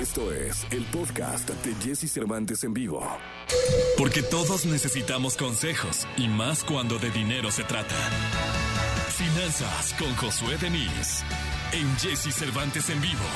Esto es el podcast de Jesse Cervantes en vivo. Porque todos necesitamos consejos y más cuando de dinero se trata. Finanzas con Josué Denis en Jesse Cervantes en vivo.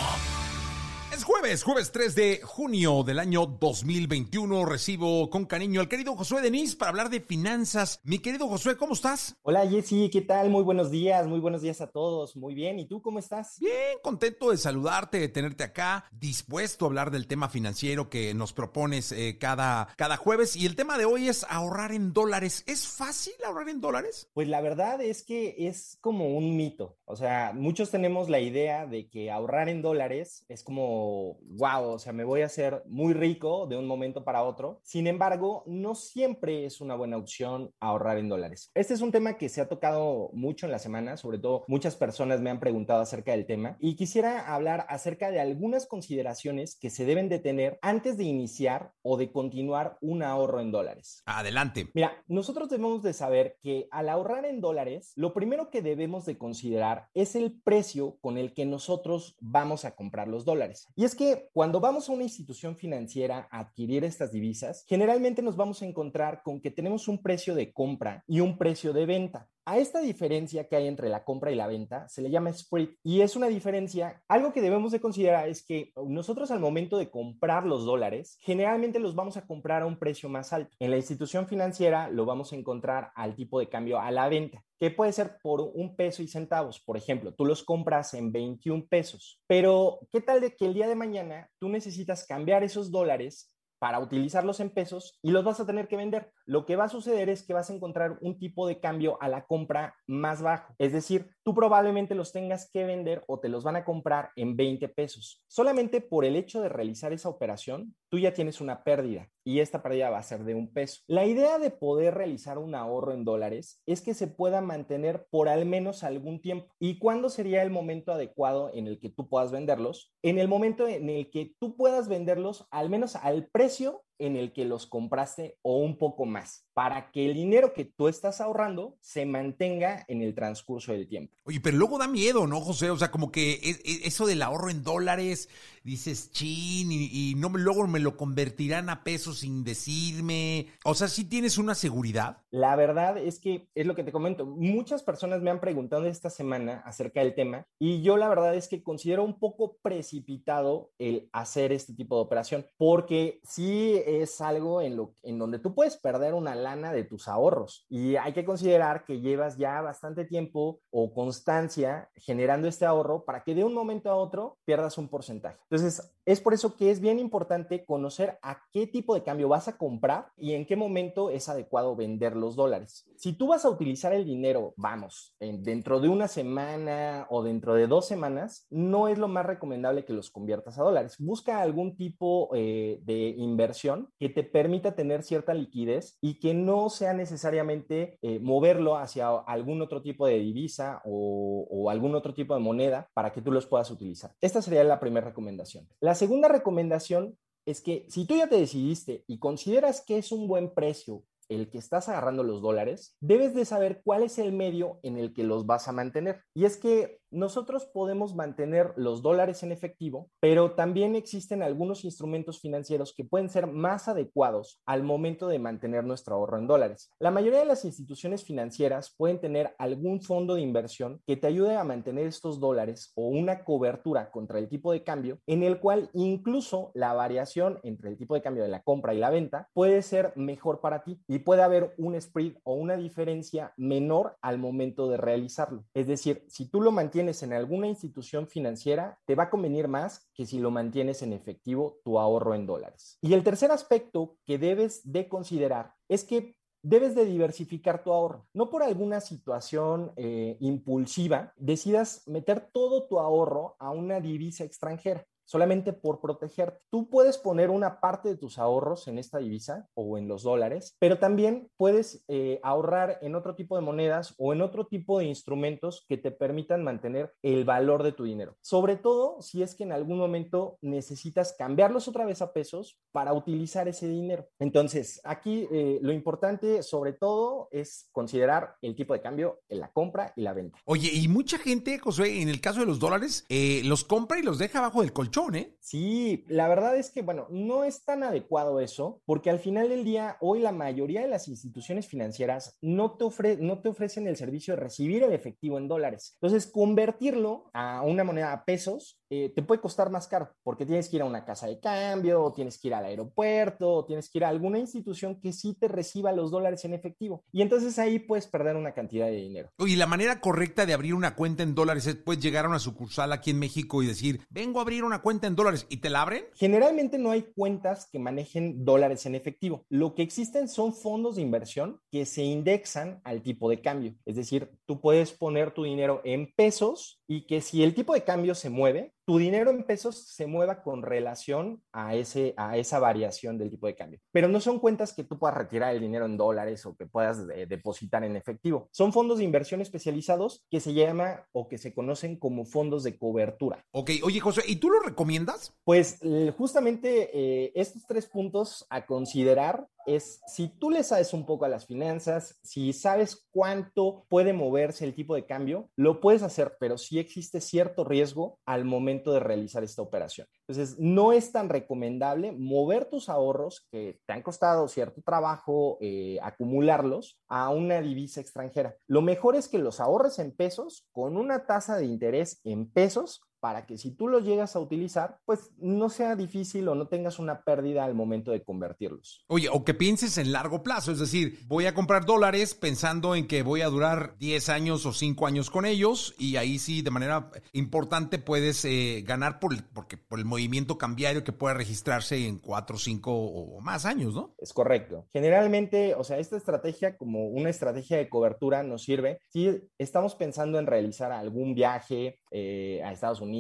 Es jueves, jueves 3 de junio del año 2021. Recibo con cariño al querido Josué Denis para hablar de finanzas. Mi querido Josué, ¿cómo estás? Hola Jessy, ¿qué tal? Muy buenos días, muy buenos días a todos. Muy bien, ¿y tú cómo estás? Bien, contento de saludarte, de tenerte acá, dispuesto a hablar del tema financiero que nos propones eh, cada, cada jueves. Y el tema de hoy es ahorrar en dólares. ¿Es fácil ahorrar en dólares? Pues la verdad es que es como un mito. O sea, muchos tenemos la idea de que ahorrar en dólares es como wow, o sea, me voy a hacer muy rico de un momento para otro. Sin embargo, no siempre es una buena opción ahorrar en dólares. Este es un tema que se ha tocado mucho en la semana, sobre todo muchas personas me han preguntado acerca del tema y quisiera hablar acerca de algunas consideraciones que se deben de tener antes de iniciar o de continuar un ahorro en dólares. Adelante. Mira, nosotros debemos de saber que al ahorrar en dólares, lo primero que debemos de considerar es el precio con el que nosotros vamos a comprar los dólares. Y es que cuando vamos a una institución financiera a adquirir estas divisas, generalmente nos vamos a encontrar con que tenemos un precio de compra y un precio de venta. A esta diferencia que hay entre la compra y la venta se le llama spread y es una diferencia, algo que debemos de considerar es que nosotros al momento de comprar los dólares, generalmente los vamos a comprar a un precio más alto. En la institución financiera lo vamos a encontrar al tipo de cambio a la venta, que puede ser por un peso y centavos. Por ejemplo, tú los compras en 21 pesos, pero ¿qué tal de que el día de mañana tú necesitas cambiar esos dólares para utilizarlos en pesos y los vas a tener que vender. Lo que va a suceder es que vas a encontrar un tipo de cambio a la compra más bajo. Es decir, tú probablemente los tengas que vender o te los van a comprar en 20 pesos. Solamente por el hecho de realizar esa operación, tú ya tienes una pérdida y esta pérdida va a ser de un peso. La idea de poder realizar un ahorro en dólares es que se pueda mantener por al menos algún tiempo. ¿Y cuándo sería el momento adecuado en el que tú puedas venderlos? En el momento en el que tú puedas venderlos al menos al precio en el que los compraste o un poco más, para que el dinero que tú estás ahorrando se mantenga en el transcurso del tiempo. Oye, pero luego da miedo, ¿no, José? O sea, como que eso del ahorro en dólares, dices, chin, y, no luego me lo convertirán a pesos sin decirme. O sea, ¿sí tienes una seguridad? La verdad es que es lo que te comento. Muchas personas me han preguntado esta semana acerca del tema y yo la verdad es que considero un poco precipitado el hacer este tipo de operación, porque sí es algo en, lo, en donde tú puedes perder una lana de tus ahorros y hay que considerar que llevas ya bastante tiempo o constancia generando este ahorro para que de un momento a otro pierdas un porcentaje. Entonces, es por eso que es bien importante conocer a qué tipo de cambio vas a comprar y en qué momento es adecuado vender los dólares. Si tú vas a utilizar el dinero, vamos, dentro de una semana o dentro de dos semanas, no es lo más recomendable que los conviertas a dólares. Busca algún tipo eh, de inversión que te permita tener cierta liquidez y que no sea necesariamente eh, moverlo hacia algún otro tipo de divisa o, o algún otro tipo de moneda para que tú los puedas utilizar. Esta sería la primera recomendación. La segunda recomendación es que si tú ya te decidiste y consideras que es un buen precio el que estás agarrando los dólares, debes de saber cuál es el medio en el que los vas a mantener. Y es que nosotros podemos mantener los dólares en efectivo, pero también existen algunos instrumentos financieros que pueden ser más adecuados al momento de mantener nuestro ahorro en dólares. La mayoría de las instituciones financieras pueden tener algún fondo de inversión que te ayude a mantener estos dólares o una cobertura contra el tipo de cambio en el cual incluso la variación entre el tipo de cambio de la compra y la venta puede ser mejor para ti y puede haber un spread o una diferencia menor al momento de realizarlo. Es decir, si tú lo mantienes en alguna institución financiera, te va a convenir más que si lo mantienes en efectivo tu ahorro en dólares. Y el tercer aspecto que debes de considerar es que debes de diversificar tu ahorro. No por alguna situación eh, impulsiva decidas meter todo tu ahorro a una divisa extranjera solamente por proteger. Tú puedes poner una parte de tus ahorros en esta divisa o en los dólares, pero también puedes eh, ahorrar en otro tipo de monedas o en otro tipo de instrumentos que te permitan mantener el valor de tu dinero. Sobre todo si es que en algún momento necesitas cambiarlos otra vez a pesos para utilizar ese dinero. Entonces, aquí eh, lo importante sobre todo es considerar el tipo de cambio en la compra y la venta. Oye, y mucha gente, José, en el caso de los dólares, eh, los compra y los deja abajo del colchón ¿eh? Sí, la verdad es que, bueno, no es tan adecuado eso, porque al final del día, hoy la mayoría de las instituciones financieras no te, ofre no te ofrecen el servicio de recibir el efectivo en dólares. Entonces, convertirlo a una moneda a pesos eh, te puede costar más caro, porque tienes que ir a una casa de cambio, o tienes que ir al aeropuerto, o tienes que ir a alguna institución que sí te reciba los dólares en efectivo. Y entonces ahí puedes perder una cantidad de dinero. Y la manera correcta de abrir una cuenta en dólares es, puedes llegar a una sucursal aquí en México y decir, vengo a abrir una cuenta en dólares, ¿y te la abren? Generalmente no hay cuentas que manejen dólares en efectivo. Lo que existen son fondos de inversión que se indexan al tipo de cambio. Es decir, tú puedes poner tu dinero en pesos y que si el tipo de cambio se mueve, tu dinero en pesos se mueva con relación a, ese, a esa variación del tipo de cambio. Pero no son cuentas que tú puedas retirar el dinero en dólares o que puedas eh, depositar en efectivo. Son fondos de inversión especializados que se llama o que se conocen como fondos de cobertura. Ok, oye José, ¿y tú lo recomiendas? Pues justamente eh, estos tres puntos a considerar es si tú le sabes un poco a las finanzas, si sabes cuánto puede moverse el tipo de cambio, lo puedes hacer, pero sí existe cierto riesgo al momento de realizar esta operación. Entonces, no es tan recomendable mover tus ahorros que te han costado cierto trabajo eh, acumularlos a una divisa extranjera. Lo mejor es que los ahorres en pesos con una tasa de interés en pesos para que si tú los llegas a utilizar, pues no sea difícil o no tengas una pérdida al momento de convertirlos. Oye, o que pienses en largo plazo, es decir, voy a comprar dólares pensando en que voy a durar 10 años o 5 años con ellos y ahí sí de manera importante puedes eh, ganar por, porque, por el movimiento cambiario que pueda registrarse en 4, 5 o más años, ¿no? Es correcto. Generalmente, o sea, esta estrategia como una estrategia de cobertura nos sirve si estamos pensando en realizar algún viaje eh, a Estados Unidos,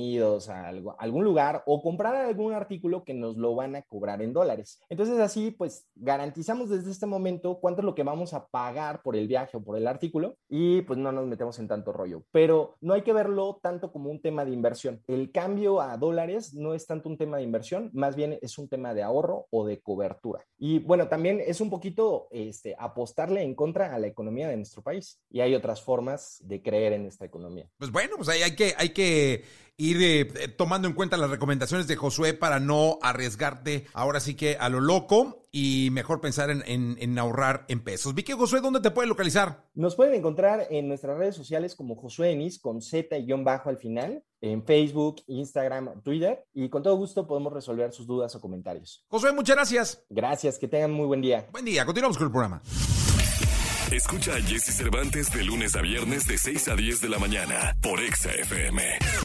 a, algún lugar o comprar algún artículo que nos lo van a cobrar en dólares. Entonces así pues garantizamos desde este momento cuánto es lo que vamos a pagar por el viaje o por el artículo y pues no nos metemos en tanto rollo. Pero no hay que verlo tanto como un tema de inversión. El cambio a dólares no es tanto un tema de inversión, más bien es un tema de ahorro o de cobertura. Y bueno, también es un poquito este, apostarle en contra a la economía de nuestro país. Y hay otras formas de creer en esta economía. Pues bueno, pues ahí hay que, hay que ir eh, tomando en cuenta las recomendaciones de Josué para no arriesgarte ahora sí que a lo loco y mejor pensar en, ahorrar en pesos. Vicky Josué, ¿dónde te pueden localizar? Nos pueden encontrar en nuestras redes sociales como Josué Enis con Z y guion bajo al final, en Facebook, Instagram, Twitter y con todo gusto podemos resolver sus dudas o comentarios. Josué, muchas gracias. Gracias, que tengan muy buen día. Buen día, continuamos con el programa. Escucha a Jesse Cervantes de lunes a viernes de 6 a 10 de la mañana por Exa FM.